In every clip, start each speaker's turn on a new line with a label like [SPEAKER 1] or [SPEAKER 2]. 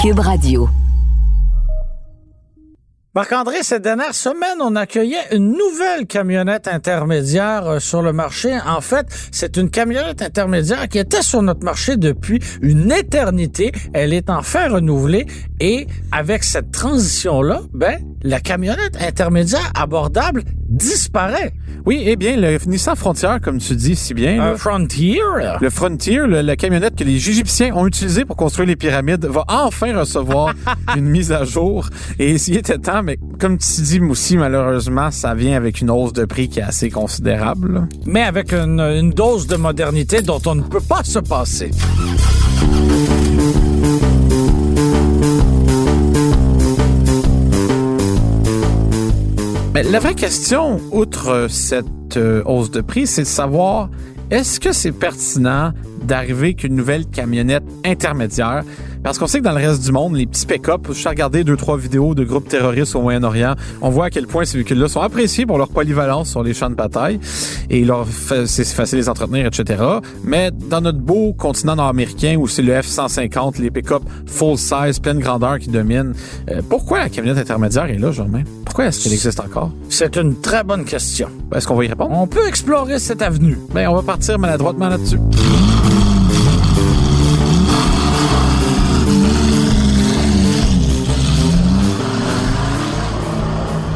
[SPEAKER 1] Cube Radio.
[SPEAKER 2] Marc-André, cette dernière semaine, on accueillait une nouvelle camionnette intermédiaire euh, sur le marché. En fait, c'est une camionnette intermédiaire qui était sur notre marché depuis une éternité. Elle est enfin renouvelée et avec cette transition-là, ben, la camionnette intermédiaire abordable disparaît.
[SPEAKER 3] Oui, eh bien, le Nissan Frontier, comme tu dis si bien.
[SPEAKER 2] Un
[SPEAKER 3] là,
[SPEAKER 2] Frontier.
[SPEAKER 3] le Frontier, le- la camionnette que les Égyptiens ont utilisée pour construire les pyramides, va enfin recevoir une mise à jour. Et s'il était temps, mais comme tu dis aussi, malheureusement, ça vient avec une hausse de prix qui est assez considérable. là.
[SPEAKER 2] mais avec une, une dose de modernité dont on ne peut pas se passer.
[SPEAKER 3] Mais la vraie question, outre cette euh, hausse de prix, c'est de savoir est-ce que c'est pertinent d'arriver avec une nouvelle camionnette intermédiaire? Parce qu'on sait que dans le reste du monde, les petits pick-up, je suis regardé deux, trois vidéos de groupes terroristes au Moyen-Orient, on voit à quel point ces véhicules-là sont appréciés pour leur polyvalence sur les champs de bataille et leur c'est facile de les entretenir, etc. Mais dans notre beau continent nord-américain où c'est le F-150, les pick-up full size, pleine grandeur qui dominent, euh, pourquoi la camionnette intermédiaire est là, Germain? Pourquoi est-ce qu'elle existe encore?
[SPEAKER 2] C'est une très bonne question.
[SPEAKER 3] Est-ce qu'on va y répondre?
[SPEAKER 2] On peut explorer cette avenue.
[SPEAKER 3] Ben, on va partir maladroitement là-dessus.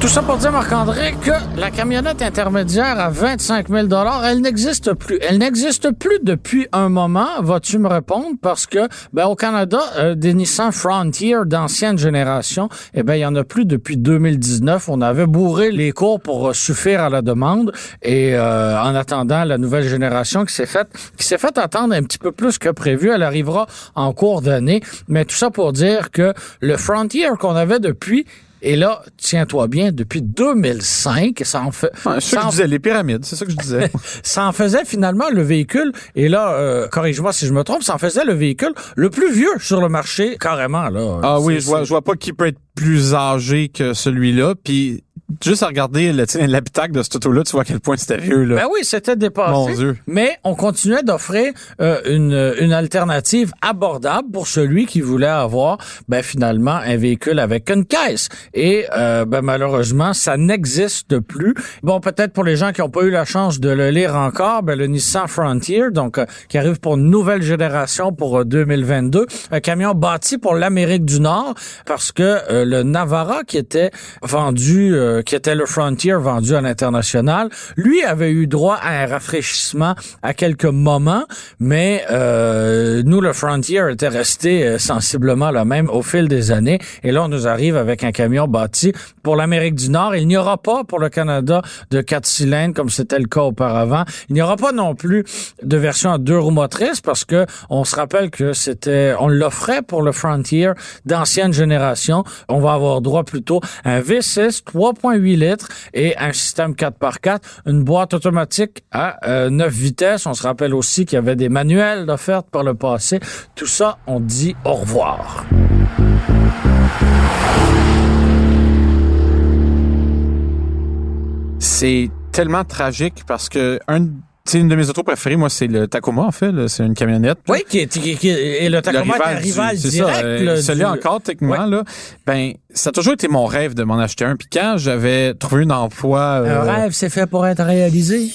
[SPEAKER 2] Tout ça pour dire, Marc-André, que la camionnette intermédiaire à 25 000 elle n'existe plus. Elle n'existe plus depuis un moment, vas-tu me répondre? Parce que, ben, au Canada, euh, des Nissan Frontier d'ancienne génération, eh ben, il y en a plus depuis 2019. On avait bourré les cours pour euh, suffire à la demande. Et euh, en attendant, la nouvelle génération qui s'est faite, qui s'est fait attendre un petit peu plus que prévu, elle arrivera en cours d'année. Mais tout ça pour dire que le Frontier qu'on avait depuis et là, tiens-toi bien, depuis 2005, ça en fait,
[SPEAKER 3] Ouais, c'est ça que
[SPEAKER 2] en
[SPEAKER 3] je disais, les pyramides, c'est ça que je disais.
[SPEAKER 2] ça en faisait finalement le véhicule, et là, euh, corrige-moi si je me trompe, ça en faisait le véhicule le plus vieux sur le marché, carrément, là.
[SPEAKER 3] ah oui, je vois, je vois pas qui peut être plus âgé que celui-là. Puis juste à regarder l'habitacle de cet auto-là, tu vois à quel point c'était vieux. Là.
[SPEAKER 2] Ben oui, c'était dépassé.
[SPEAKER 3] Mon Dieu.
[SPEAKER 2] Mais on continuait d'offrir euh, une, une alternative abordable pour celui qui voulait avoir ben, finalement un véhicule avec une caisse. Et euh, ben, malheureusement, ça n'existe plus. Bon, peut-être pour les gens qui n'ont pas eu la chance de le lire encore, ben, le Nissan Frontier, donc euh, qui arrive pour une nouvelle génération pour euh, 2022, un camion bâti pour l'Amérique du Nord, parce que euh, le Navara qui était vendu, euh, qui était le Frontier vendu à l'international, lui avait eu droit à un rafraîchissement à quelques moments, mais euh, nous, le Frontier était resté euh, sensiblement le même au fil des années. Et là, on nous arrive avec un camion bâti pour l'Amérique du Nord. Il n'y aura pas pour le Canada de quatre cylindres comme c'était le cas auparavant. Il n'y aura pas non plus de version à deux roues motrices parce que on se rappelle que c'était, on l'offrait pour le Frontier d'ancienne génération. On va avoir droit plutôt à un V6 3.8 litres et un système 4x4, une boîte automatique à euh, 9 vitesses. On se rappelle aussi qu'il y avait des manuels d'offerte par le passé. Tout ça, on dit au revoir.
[SPEAKER 3] C'est tellement tragique parce que un, sais, une de mes autos préférées, moi, c'est le Tacoma, en fait. C'est une camionnette.
[SPEAKER 2] Oui, qui est, qui, qui- et le Tacoma est un
[SPEAKER 3] du-
[SPEAKER 2] rival
[SPEAKER 3] c'est
[SPEAKER 2] direct.
[SPEAKER 3] euh,
[SPEAKER 2] là,
[SPEAKER 3] celui
[SPEAKER 2] du-
[SPEAKER 3] encore techniquement là, ben ça a toujours été mon rêve de m'en acheter un. Puis quand j'avais trouvé un emploi, euh,
[SPEAKER 2] Un rêve, c'est fait pour être réalisé.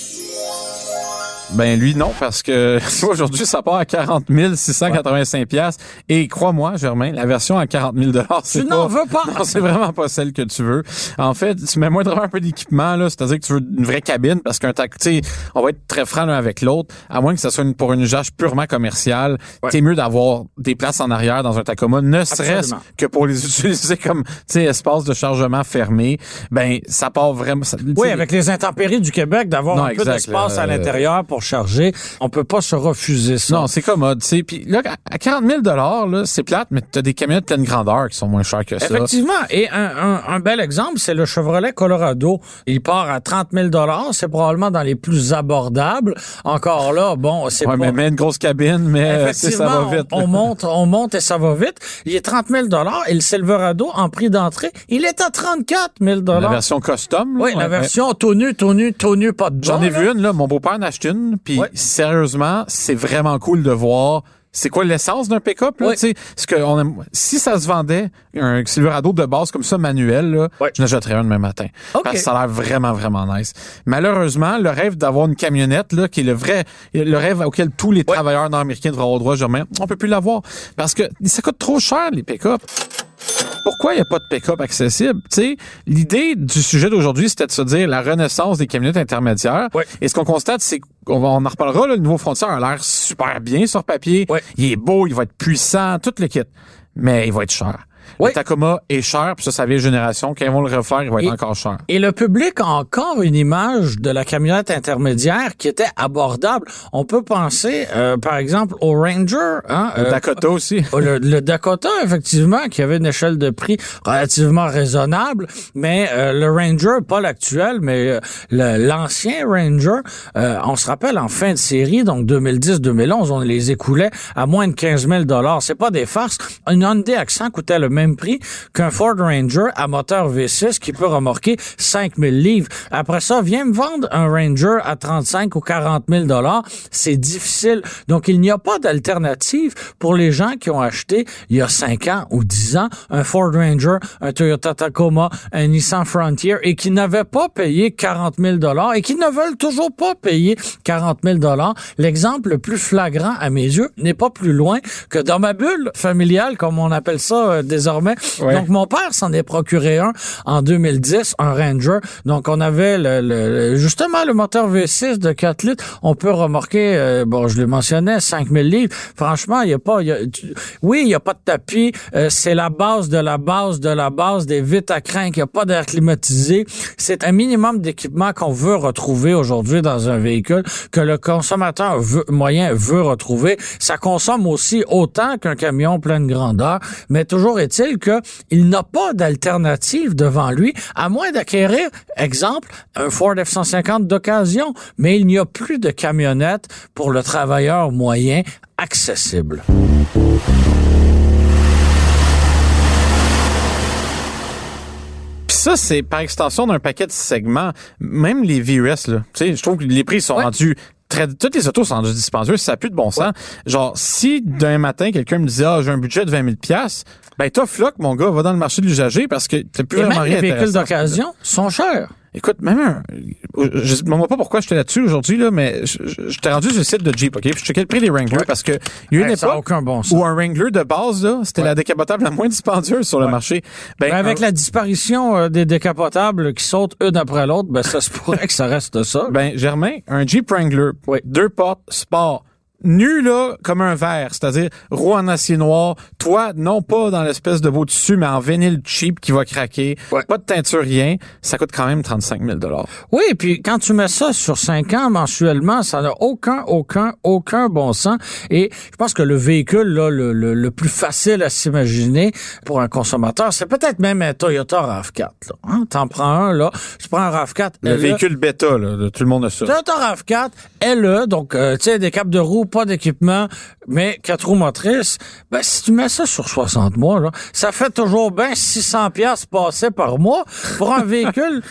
[SPEAKER 3] Ben lui non parce que aujourd'hui ça part à 40 685 pièces et crois-moi Germain, la version à 40 000 dollars c'est
[SPEAKER 2] Tu
[SPEAKER 3] pas
[SPEAKER 2] n'en veux pas.
[SPEAKER 3] c'est vraiment pas celle que tu veux. En fait, tu mets moins de un peu d'équipement là, c'est-à-dire que tu veux une vraie cabine parce qu'un tac, tu sais, on va être très franc l'un avec l'autre, à moins que ça soit une- pour une usage purement commercial.
[SPEAKER 2] Ouais.
[SPEAKER 3] T'es mieux d'avoir des places en arrière dans un Tacoma, ne serait-ce que pour les utiliser comme tu sais espace de chargement fermé. Ben ça part vraiment. ça-
[SPEAKER 2] Oui, avec les intempéries du Québec, d'avoir un peu d'espace à l'intérieur pour charger, on peut pas se refuser ça.
[SPEAKER 3] Non, c'est commode, tu sais. Puis là, à 40 000 là, c'est plate, mais t'as des camionnettes pleine grandeur qui sont moins chères que ça.
[SPEAKER 2] Effectivement. Et un, un- un bel exemple, c'est le Chevrolet Colorado. Il part à 30 000 C'est probablement dans les plus abordables. Encore là, bon, c'est
[SPEAKER 3] Ouais,
[SPEAKER 2] pas...
[SPEAKER 3] mais, mais une grosse cabine, mais euh, ça va vite.
[SPEAKER 2] on, on monte, on monte et ça va vite. Il est 30 000 et le Silverado, en prix d'entrée, il est à 34 000
[SPEAKER 3] La version custom. là,
[SPEAKER 2] Oui, la
[SPEAKER 3] ouais,
[SPEAKER 2] version tout nu, tout nu, tout nu, pas de
[SPEAKER 3] J'en ai vu une, là. Mon beau-père en a acheté une. Puis,
[SPEAKER 2] Ouais.
[SPEAKER 3] sérieusement, c'est vraiment cool de voir c'est quoi l'essence d'un pick-up? là,
[SPEAKER 2] Oui.
[SPEAKER 3] tu sais? Que on aime- si ça se vendait, un Silverado de base comme ça, manuel, là,
[SPEAKER 2] Oui.
[SPEAKER 3] je n'achèterais un demain matin.
[SPEAKER 2] OK.
[SPEAKER 3] Parce que ça a l'air vraiment, vraiment nice. Malheureusement, le rêve d'avoir une camionnette, là, qui est le vrai, le rêve auquel tous les travailleurs nord-américains devraient avoir droit, Germain, on peut plus l'avoir. Parce que ça coûte trop cher, les pick-up. Pourquoi il n'y a pas de pick-up accessible? L'idée du sujet d'aujourd'hui, c'était de se dire la renaissance des camionnettes intermédiaires. Et ce qu'on constate, c'est qu'on on en reparlera, là, le nouveau Frontier a l'air super bien sur papier. Il est beau, il va être puissant, tout le kit. Mais il va être cher.
[SPEAKER 2] Ouais.
[SPEAKER 3] Le Tacoma est cher, puis ça, ça vient génération. Quand ils vont le refaire, il va être
[SPEAKER 2] Et-
[SPEAKER 3] encore cher.
[SPEAKER 2] Et le public a encore une image de la camionnette intermédiaire qui était abordable. On peut penser, euh, par exemple, au Ranger, hein,
[SPEAKER 3] Le
[SPEAKER 2] euh,
[SPEAKER 3] Dakota aussi.
[SPEAKER 2] le, le Dakota, effectivement, qui avait une échelle de prix relativement raisonnable, mais euh, le Ranger, pas l'actuel, mais euh, l'ancien Ranger, euh, on se rappelle en fin de série, donc 2010-2011, on les écoulait à moins de 15 000 C'est pas des farces. Une Hyundai Accent coûtait le même prix qu'un Ford Ranger à moteur V6 qui peut remorquer 5 000 livres. Après ça, viens me vendre un Ranger à 35 ou 40 000 C'est difficile. Donc, il n'y a pas d'alternative pour les gens qui ont acheté il y a 5 ans ou 10 ans un Ford Ranger, un Toyota Tacoma, un Nissan Frontier et qui n'avaient pas payé 40 000 et qui ne veulent toujours pas payer 40 000 L'exemple le plus flagrant à mes yeux n'est pas plus loin que dans ma bulle familiale, comme on appelle ça euh, désormais.
[SPEAKER 3] Ouais.
[SPEAKER 2] Donc, mon père s'en est procuré un en 2010, un Ranger. Donc, on avait le, le- justement le moteur V6 de 4 litres. On peut remorquer, euh, bon, je le mentionnais, 5000 livres. Franchement, il y a pas, y a- tu- oui, il y a pas de tapis. Euh, c'est la base de la base de la base des vitres à crainte. Il n'y a pas d'air climatisé. C'est un minimum d'équipement qu'on veut retrouver aujourd'hui dans un véhicule que le consommateur veut- moyen veut retrouver. Ça consomme aussi autant qu'un camion plein de grandeur, mais toujours est-il que il n'a pas d'alternative devant lui, à moins d'acquérir, exemple, un Ford F-150 d'occasion. Mais il n'y a plus de camionnette pour le travailleur moyen accessible.
[SPEAKER 3] Puis ça, c'est par extension d'un paquet de segments. Même les VRS, là. Tu sais, je trouve que les prix sont
[SPEAKER 2] Ouais.
[SPEAKER 3] rendus très, toutes les autos sont rendues dispendieuses, ça plus de bon sens. Genre, si d'un matin, quelqu'un me disait, ah, j'ai un budget de 20 000 piastres, ben, tough luck, mon gars, va dans le marché de l'usager parce que t'as plus
[SPEAKER 2] Et
[SPEAKER 3] vraiment
[SPEAKER 2] même
[SPEAKER 3] rien
[SPEAKER 2] les véhicules d'occasion sont chers.
[SPEAKER 3] Écoute, même un, je ne sais pas pourquoi j'étais là-dessus aujourd'hui, là, mais t'ai rendu sur le site de Jeep, OK? Puis je checkais le prix des Wranglers parce que il y a une
[SPEAKER 2] Hey,
[SPEAKER 3] époque
[SPEAKER 2] aucun bon
[SPEAKER 3] où un Wrangler de base, là, c'était la décapotable la moins dispendieuse sur le marché. Ben,
[SPEAKER 2] Ben, avec
[SPEAKER 3] un-
[SPEAKER 2] la disparition euh, des décapotables qui sautent une après l'autre, ben ça se pourrait que ça reste ça.
[SPEAKER 3] Ben, Germain, un Jeep Wrangler,
[SPEAKER 2] Oui.
[SPEAKER 3] deux portes, sport, nu là comme un verre, c'est-à-dire roue en acier noir, toi non pas dans l'espèce de beau tissu, mais en vinyle cheap qui va craquer,
[SPEAKER 2] Ouais.
[SPEAKER 3] pas de teinture rien, ça coûte quand même 35 000 dollars.
[SPEAKER 2] Oui, puis quand tu mets ça sur cinq ans mensuellement, ça n'a aucun, aucun, aucun bon sens. Et je pense que le véhicule là, le, le, le plus facile à s'imaginer pour un consommateur, c'est peut-être même un Toyota RAV4. Là, hein? T'en prends un, là, tu prends un RAV4.
[SPEAKER 3] Le
[SPEAKER 2] LE,
[SPEAKER 3] véhicule bêta, là, tout le monde a ça.
[SPEAKER 2] Toyota RAV4, LE, donc, euh, tu sais, des capes de roue, pas d'équipement, mais quatre roues motrices, ben, si tu mets ça sur 60 mois, là, ça fait toujours bien 600 pièces passées par mois pour un véhicule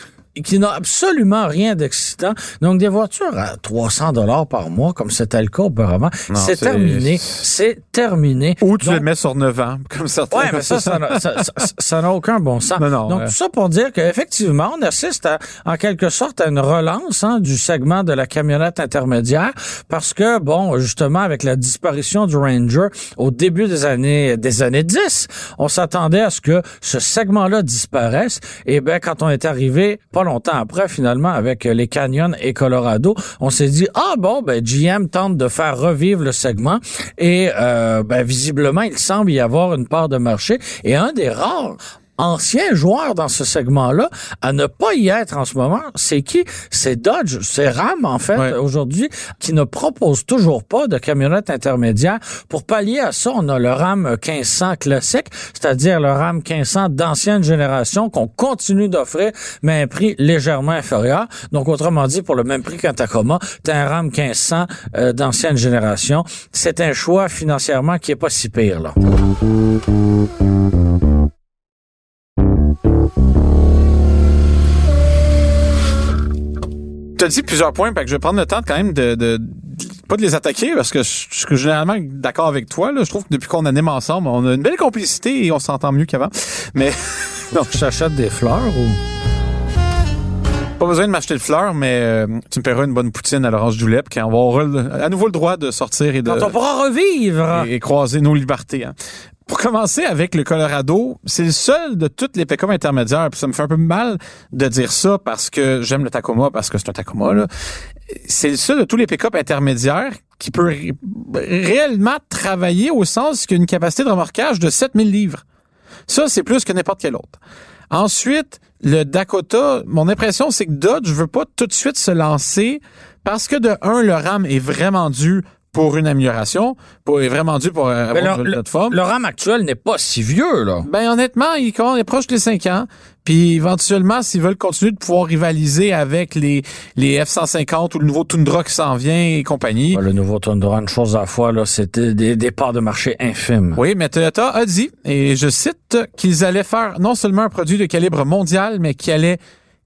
[SPEAKER 2] qui n'a absolument rien d'excitant. Donc, des voitures à 300 dollars par mois, comme c'était le cas auparavant, c'est terminé. C'est terminé.
[SPEAKER 3] Ou tu
[SPEAKER 2] Donc,
[SPEAKER 3] le mets sur 9 ans, comme certains.
[SPEAKER 2] Ouais, mais ça, ça n'a- ça- ça- ça n'a aucun bon sens.
[SPEAKER 3] Non, non,
[SPEAKER 2] Donc, tout ça pour dire qu'effectivement, on assiste à, en quelque sorte à une relance hein, du segment de la camionnette intermédiaire parce que, bon, justement, avec la disparition du Ranger au début des années des années 10, on s'attendait à ce que ce segment-là disparaisse. Et ben, quand on est arrivé, pas longtemps après, finalement, avec les Canyon et Colorado, on s'est dit, ah bon, ben, GM tente de faire revivre le segment et, euh, ben, visiblement, il semble y avoir une part de marché. Et un des rares anciens joueurs dans ce segment-là à ne pas y être en ce moment, c'est qui? C'est Dodge, c'est Ram, en fait,
[SPEAKER 3] Ouais.
[SPEAKER 2] aujourd'hui, qui ne propose toujours pas de camionnette intermédiaire. Pour pallier à ça, on a le Ram 1500 classique, c'est-à-dire le Ram 1500 d'ancienne génération qu'on continue d'offrir, mais à un prix légèrement inférieur. Donc, autrement dit, pour le même prix qu'un Tacoma, t'as un Ram 1500 euh, d'ancienne génération. C'est un choix financièrement qui est pas si pire, là.
[SPEAKER 3] Tu as dit plusieurs points, que je vais prendre le temps quand même de, de- pas de les attaquer parce que je je suis généralement d'accord avec toi. Là. Je trouve que depuis qu'on anime ensemble, on a une belle complicité et on s'entend mieux qu'avant. Mais
[SPEAKER 2] Donc, j'achète des fleurs ou...
[SPEAKER 3] pas besoin de m'acheter de fleurs, mais euh, tu me paieras une bonne poutine à l'orange lait, puis on va avoir le- à nouveau le droit de sortir et de
[SPEAKER 2] Quand on pourra revivre.
[SPEAKER 3] et, et croiser nos libertés. hein. Pour commencer avec le Colorado, c'est le seul de toutes les pick intermédiaires. Puis ça me fait un peu mal de dire ça parce que j'aime le Tacoma, parce que c'est un Tacoma. là. C'est le seul de tous les pick-up intermédiaires qui peut ré- réellement travailler au sens qu'il a une capacité de remorquage de 7000 livres. Ça, c'est plus que n'importe quel autre. Ensuite, le Dakota, mon impression, c'est que Dodge veut pas tout de suite se lancer parce que de un, le RAM est vraiment dû pour une amélioration, pour, est vraiment dû pour euh, avoir
[SPEAKER 2] le,
[SPEAKER 3] une
[SPEAKER 2] le-
[SPEAKER 3] plateforme.
[SPEAKER 2] le RAM actuel n'est pas si vieux, là.
[SPEAKER 3] Ben honnêtement, il est proche des 5 ans. Puis éventuellement, s'ils veulent continuer de pouvoir rivaliser avec les, les F-150 ou le nouveau Tundra qui s'en vient et compagnie.
[SPEAKER 2] Le nouveau Tundra, une chose à la fois, là, c'était des, des parts de marché infimes.
[SPEAKER 3] Oui, mais Toyota a dit, et je cite, qu'ils allaient faire non seulement un produit de calibre mondial, mais qui allait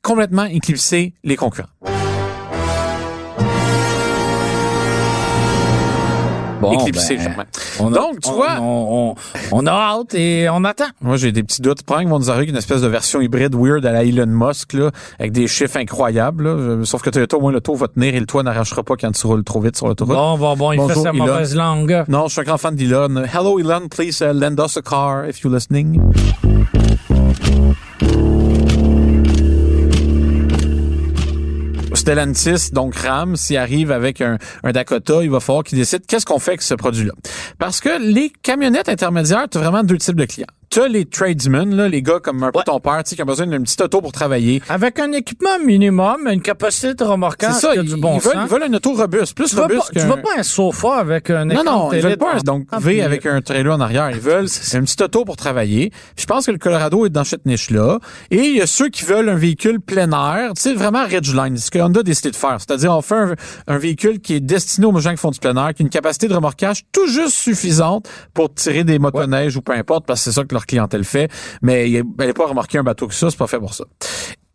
[SPEAKER 3] complètement éclipser les concurrents.
[SPEAKER 2] Bon,
[SPEAKER 3] éclipser,
[SPEAKER 2] ben, on a-
[SPEAKER 3] Donc, tu
[SPEAKER 2] on-
[SPEAKER 3] vois-
[SPEAKER 2] On, on, a hâte et on attend.
[SPEAKER 3] Moi, j'ai des petits doutes. Probablement qu'ils vont nous arriver une espèce de version hybride weird à la Elon Musk, là, avec des chiffres incroyables. là. Sauf que Toyota, au moins, le toit va tenir et le toit n'arrachera pas quand tu roules trop vite sur l'autoroute.
[SPEAKER 2] Bon, bon, bon, il
[SPEAKER 3] Bonjour,
[SPEAKER 2] fait sa
[SPEAKER 3] Elon.
[SPEAKER 2] mauvaise langue.
[SPEAKER 3] Non, je suis un grand fan d'Elon. Hello, Elon, please uh, lend us a car if you're listening. Stellantis, donc Ram, s'il arrive avec un, un Dakota, il va falloir qu'il décide qu'est-ce qu'on fait avec ce produit-là. Parce que les camionnettes intermédiaires, tu as vraiment deux types de clients. Tu as les tradesmen, là, les gars comme un peu ton père, tu sais, qui ont besoin d'une petite auto pour travailler.
[SPEAKER 2] Avec un équipement minimum, une capacité de remorquage
[SPEAKER 3] C'est ça,
[SPEAKER 2] du bon
[SPEAKER 3] ils veulent,
[SPEAKER 2] sens.
[SPEAKER 3] ils veulent une auto robuste, plus
[SPEAKER 2] tu,
[SPEAKER 3] robuste
[SPEAKER 2] pas, tu veux pas un sofa avec un
[SPEAKER 3] Non,
[SPEAKER 2] écran
[SPEAKER 3] non, ils veulent pas un, donc V avec un trailer en arrière. Ils veulent une petite auto pour travailler. Puis je pense que le Colorado est dans cette niche-là. Et il y a ceux qui veulent un véhicule plein air, tu sais, vraiment Ridgeline, ce que Honda a décidé de faire. C'est-à-dire, on fait un, un véhicule qui est destiné aux gens qui font du plein air, qui a une capacité de remorquage tout juste suffisante pour tirer des motoneiges ou peu importe, parce que c'est ça que leur clientèle fait. Mais elle n'est pas remorquer un bateau que ça, c'est pas fait pour ça.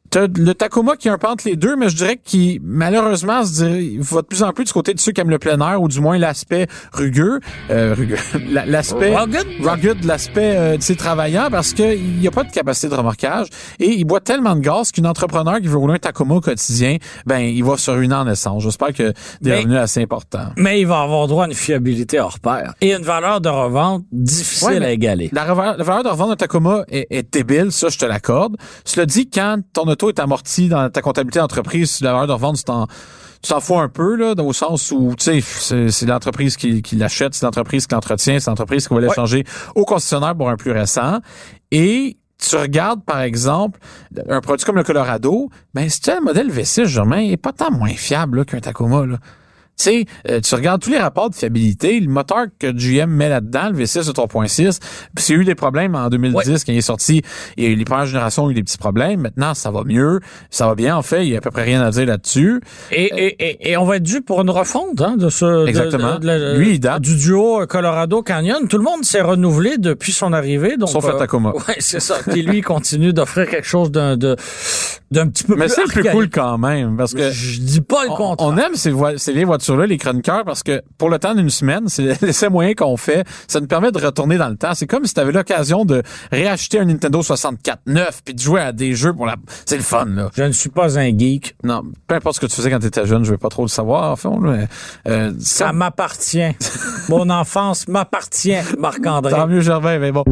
[SPEAKER 3] T'as le Tacoma qui est un peu entre les deux, mais je dirais qu'il, malheureusement, se va de plus en plus du côté de ceux qui aiment le plein air, ou du moins l'aspect rugueux, euh, rugueux, la- l'aspect
[SPEAKER 2] Rugged?
[SPEAKER 3] rugged, l'aspect, euh, tu sais, travaillant, parce qu'il n'y a pas de capacité de remorquage, et il boit tellement de gaz qu'un entrepreneur qui veut rouler un Tacoma au quotidien, ben, il va se ruiner en essence. J'espère que des
[SPEAKER 2] Mais-
[SPEAKER 3] revenus assez importants.
[SPEAKER 2] Mais il va avoir droit à une fiabilité hors pair et une valeur de revente difficile
[SPEAKER 3] Ouais,
[SPEAKER 2] à égaler.
[SPEAKER 3] La valeur de revente d'un Tacoma est, est débile, ça, je te l'accorde. Cela dit, quand ton auto est amorti dans ta comptabilité d'entreprise, la valeur de revente, tu t'en, tu t'en fous un peu, là, dans- au sens où, tu sais, c'est, l'entreprise qui, qui l'achète, c'est l'entreprise qui l'entretient, c'est l'entreprise qui va l'échanger au concessionnaire pour un plus récent. Et tu regardes, par exemple, un produit comme le Colorado, ben, c'est un modèle V6, Germain, il est pas tant moins fiable, là, qu'un Tacoma, là. Tu sais, euh, tu regardes tous les rapports de fiabilité, le moteur que GM met là-dedans, le V6 de 3.6, puis a eu des problèmes en 2010 quand il est sorti, et les premières générations ont eu des petits problèmes. Maintenant, ça va mieux, ça va bien en fait, il y a à peu près rien à dire là-dessus.
[SPEAKER 2] Et, et, et, et on va être dû pour une refonte hein, de ce de-
[SPEAKER 3] Exactement.
[SPEAKER 2] de- de la-
[SPEAKER 3] Lui, il date.
[SPEAKER 2] du duo Colorado Canyon. Tout le monde s'est renouvelé depuis son arrivée. Donc,
[SPEAKER 3] Sauf le Tacoma.
[SPEAKER 2] Ouais, c'est ça. Qui lui continue d'offrir quelque chose d'un de, d'un petit peu
[SPEAKER 3] Mais
[SPEAKER 2] plus.
[SPEAKER 3] c'est le plus cool quand même, parce que
[SPEAKER 2] Je dis pas le
[SPEAKER 3] on,
[SPEAKER 2] contraire.
[SPEAKER 3] on aime ces, voitures-là, les chroniqueurs, parce que pour le temps d'une semaine, c'est l'essai moyen qu'on fait, ça nous permet de retourner dans le temps. C'est comme si tu avais l'occasion de réacheter un Nintendo 64 neuf puis de jouer à des jeux pour la... C'est le fun, là.
[SPEAKER 2] Je ne suis pas un geek.
[SPEAKER 3] Non, peu importe ce que tu faisais quand tu étais jeune, je veux pas trop le savoir, en fond. là, mais, euh,
[SPEAKER 2] Ça
[SPEAKER 3] ça,
[SPEAKER 2] m'appartient. Mon enfance m'appartient, Marc-André.
[SPEAKER 3] tant mieux, Gervais, mais bon.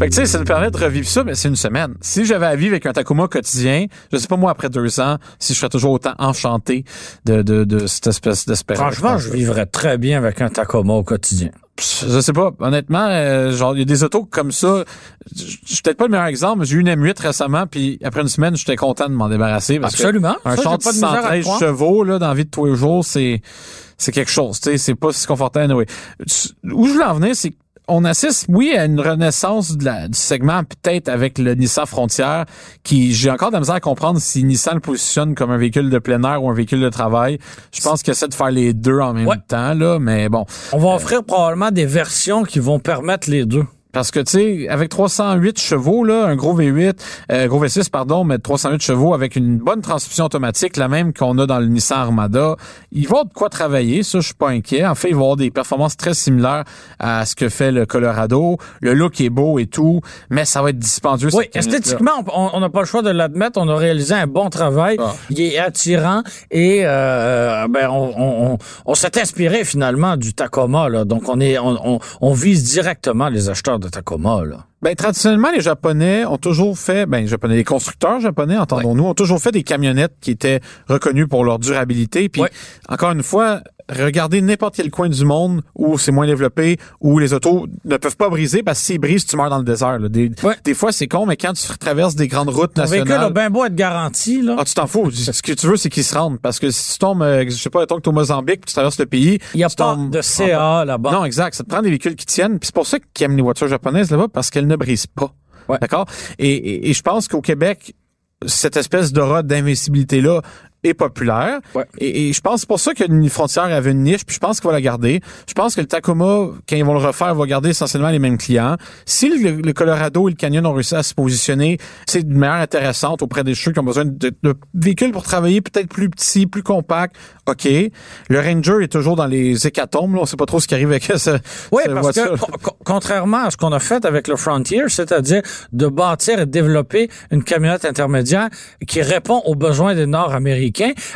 [SPEAKER 3] Fait que tu sais, ça nous permet de revivre ça, mais c'est une semaine. Si j'avais à vivre avec un Tacoma quotidien, je sais pas moi, après deux ans, si je serais toujours autant enchanté de, de, de cette espèce d'espérance.
[SPEAKER 2] Franchement, je vivrais très bien avec un Tacoma au quotidien.
[SPEAKER 3] Je sais pas. Honnêtement, euh, genre, il y a des autos comme ça. Je suis peut-être pas le meilleur exemple, mais j'ai eu une M8 récemment, puis après une semaine, j'étais content de m'en débarrasser. Parce que
[SPEAKER 2] Absolument.
[SPEAKER 3] Un
[SPEAKER 2] Ça, j'ai
[SPEAKER 3] de
[SPEAKER 2] pas de misère à
[SPEAKER 3] 113
[SPEAKER 2] croire.
[SPEAKER 3] chevaux, là, dans la vie de tous les jours, c'est, c'est quelque chose, tu sais, c'est pas si confortable, anyway. Où je voulais en venir, c'est on assiste, oui, à une renaissance de la- du segment, peut-être avec le Nissan Frontier, qui, j'ai encore de la misère à comprendre si Nissan le positionne comme un véhicule de plein air ou un véhicule de travail. Je pense qu'il essaie de faire les deux en même
[SPEAKER 2] Ouais.
[SPEAKER 3] temps, là, mais bon.
[SPEAKER 2] On va offrir probablement des versions qui vont permettre les deux.
[SPEAKER 3] Parce que, tu sais, avec 308 chevaux, là, un gros V8, euh, gros V6, pardon, mais 308 chevaux avec une bonne transmission automatique, la même qu'on a dans le Nissan Armada, il va de quoi travailler, ça, je suis pas inquiet. En fait, il va avoir des performances très similaires à ce que fait le Colorado. Le look est beau et tout, mais ça va être dispendieux.
[SPEAKER 2] Oui, esthétiquement, on n'a pas le choix de l'admettre. On a réalisé un bon travail. Ah. Il est attirant et euh, ben, on, on, on s'est inspiré finalement du Tacoma. Là. Donc, on, est, on, on vise directement les acheteurs de Tacoma. Là.
[SPEAKER 3] Ben, traditionnellement, les Japonais ont toujours fait, ben, les Japonais, les constructeurs japonais, entendons-nous, ont toujours fait des camionnettes qui étaient reconnues pour leur durabilité. Puis, encore une fois, regardez n'importe quel coin du monde où c'est moins développé, où les autos ne peuvent pas briser parce que s'ils brisent, tu meurs dans le désert. Des, des, fois, c'est con, mais quand tu traverses des grandes routes nationales...
[SPEAKER 2] Le véhicule a bien beau être garanti. Là.
[SPEAKER 3] Ah, tu t'en fous. Ce que tu veux, c'est qu'ils se rendent. Parce que si tu tombes, euh, je sais pas, tant que tu au Mozambique, tu traverses le pays...
[SPEAKER 2] Il n'y a pas de CA là-bas.
[SPEAKER 3] Non, exact. Ça te prend des véhicules qui tiennent. Puis c'est pour ça qu'ils aiment les voitures japonaises là-bas, parce qu'elles ne brisent pas. D'accord? Et, et, je pense qu'au Québec, cette espèce d'aura d'invincibilité-là est populaire. Et, je pense c'est pour ça que Frontière avait une niche, puis je pense qu'il va la garder. Je pense que le Tacoma, quand ils vont le refaire, va garder essentiellement les mêmes clients. Si le, Colorado et le Canyon ont réussi à se positionner, c'est une manière intéressante auprès des cheveux qui ont besoin de, véhicules pour travailler peut-être plus petits, plus compacts. OK. Le Ranger est toujours dans les hécatombes. Là. On sait pas trop ce qui arrive avec ça.
[SPEAKER 2] Oui, parce que contrairement à ce qu'on a fait avec le Frontier, c'est-à-dire de bâtir et développer une camionnette intermédiaire qui répond aux besoins des Nord-Américains,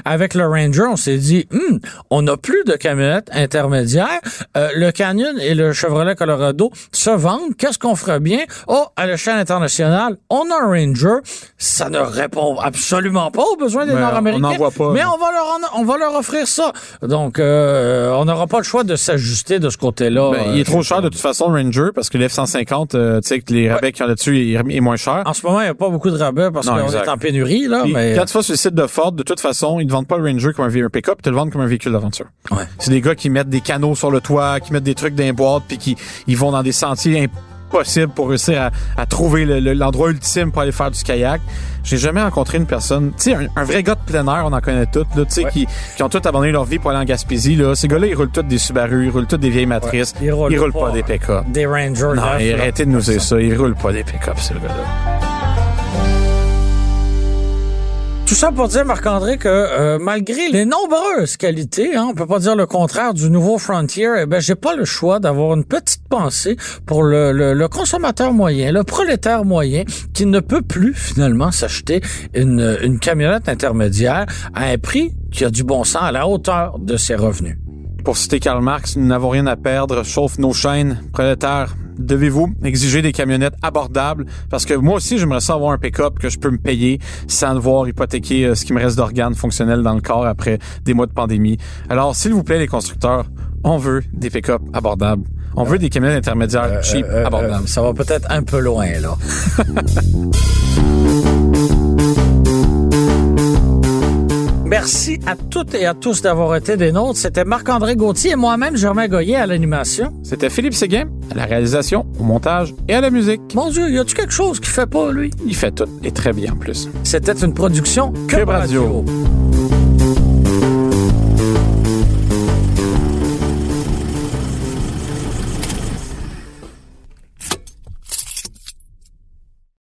[SPEAKER 2] avec le Ranger, on s'est dit, hmm, on n'a plus de camionnettes intermédiaires. Euh, le Canyon et le Chevrolet Colorado se vendent. Qu'est-ce qu'on ferait bien? Oh, à l'échelle internationale, on a un Ranger. Ça ne répond absolument pas aux besoins des Nord-Américains. Mais on va leur on va leur offrir ça. Donc, euh, on n'aura pas le choix de s'ajuster de ce côté-là.
[SPEAKER 3] Ben, il est trop cher de toute façon, le Ranger, parce que l'F-150, euh, tu sais, que les rabais qu'il y a là-dessus est, moins cher.
[SPEAKER 2] En ce moment, il n'y a pas beaucoup de rabais parce qu'on est en pénurie, là. mais...
[SPEAKER 3] Quand tu vas sur le site de Ford, de toute façon, ils ne vendent pas le Ranger comme un, pick-up, ils te le vendent comme un véhicule d'aventure.
[SPEAKER 2] Ouais.
[SPEAKER 3] C'est des gars qui mettent des canaux sur le toit, qui mettent des trucs dans les boîtes, puis qui ils vont dans des sentiers impossibles pour réussir à, trouver l'endroit ultime pour aller faire du kayak. J'ai jamais rencontré une personne, tu sais, un, vrai gars de plein air, on en connaît tous, tu sais, qui, qui ont tous abandonné leur vie pour aller en Gaspésie, là. Ces gars-là, ils roulent tous des Subaru, ils roulent tous des vieilles matrices. Ils roulent, pas, des pick-up.
[SPEAKER 2] Des Rangers.
[SPEAKER 3] Non, arrêtez de nous dire ça. Ils roulent pas des pick-up, ces gars-là.
[SPEAKER 2] Tout ça pour dire, Marc-André, que euh, malgré les nombreuses qualités, hein, on peut pas dire le contraire du nouveau Frontier, eh ben j'ai pas le choix d'avoir une petite pensée pour le, consommateur moyen, le prolétaire moyen, qui ne peut plus finalement s'acheter une, une camionnette intermédiaire à un prix qui a du bon sens à la hauteur de ses revenus.
[SPEAKER 3] Pour citer Karl Marx, nous n'avons rien à perdre, chauffe nos chaînes, prolétaires, devez-vous exiger des camionnettes abordables? Parce que moi aussi j'aimerais ça avoir un pick-up que je peux me payer sans devoir hypothéquer euh, ce qui me reste d'organes fonctionnels dans le corps après des mois de pandémie. Alors s'il vous plaît les constructeurs, on veut des pick-up abordables. On veut des camionnettes intermédiaires euh, cheap euh, abordables.
[SPEAKER 2] ça va peut-être un peu loin là. Merci à toutes et à tous d'avoir été des nôtres. C'était Marc-André Gauthier et moi-même, Germain Goyer à l'animation.
[SPEAKER 3] C'était Philippe Séguin à la réalisation, au montage et à la musique.
[SPEAKER 2] Mon Dieu, y a-tu quelque chose qu'il fait pas, lui?
[SPEAKER 3] Il fait tout et très bien en plus.
[SPEAKER 2] C'était une production que Radio.